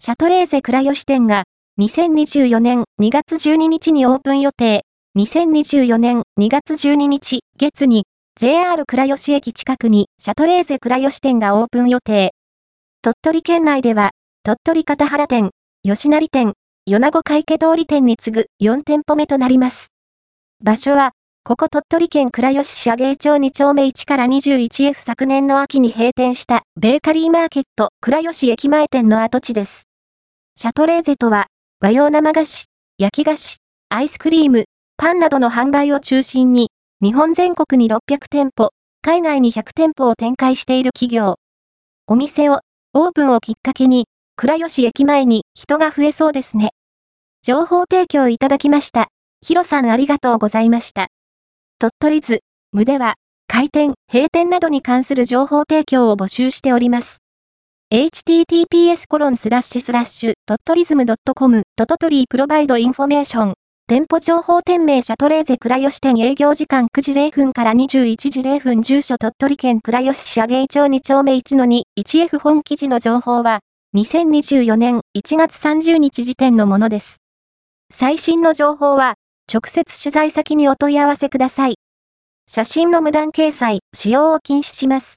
シャトレーゼ倉吉店が2024年2月12日にオープン予定。2024年2月12日月に JR 倉吉駅近くにシャトレーゼ倉吉店がオープン予定。鳥取県内では鳥取片原店、吉成店、米子海家通り店に次ぐ4店舗目となります。場所はここ鳥取県倉吉市芸町2丁目1から 21F 昨年の秋に閉店したベーカリーマーケット倉吉駅前店の跡地です。シャトレーゼとは和洋生菓子、焼き菓子、アイスクリーム、パンなどの販売を中心に日本全国に600店舗、海外に100店舗を展開している企業。お店をオープンをきっかけに倉吉駅前に人が増えそうですね。情報提供いただきました。ヒロさんありがとうございました。鳥取図、無では、開店、閉店などに関する情報提供を募集しております。Https コロンスラッシュスラッシュトットリズム .com トトトリープロバイドインフォメーション店舗情報店名シャトレーゼ倉吉店営業時間9時0分から21時0分住所鳥取県倉吉市上井町2丁目1の2 1F 本記事の情報は2024年1月30日時点のものです。最新の情報は直接取材先にお問い合わせください。写真の無断掲載、使用を禁止します。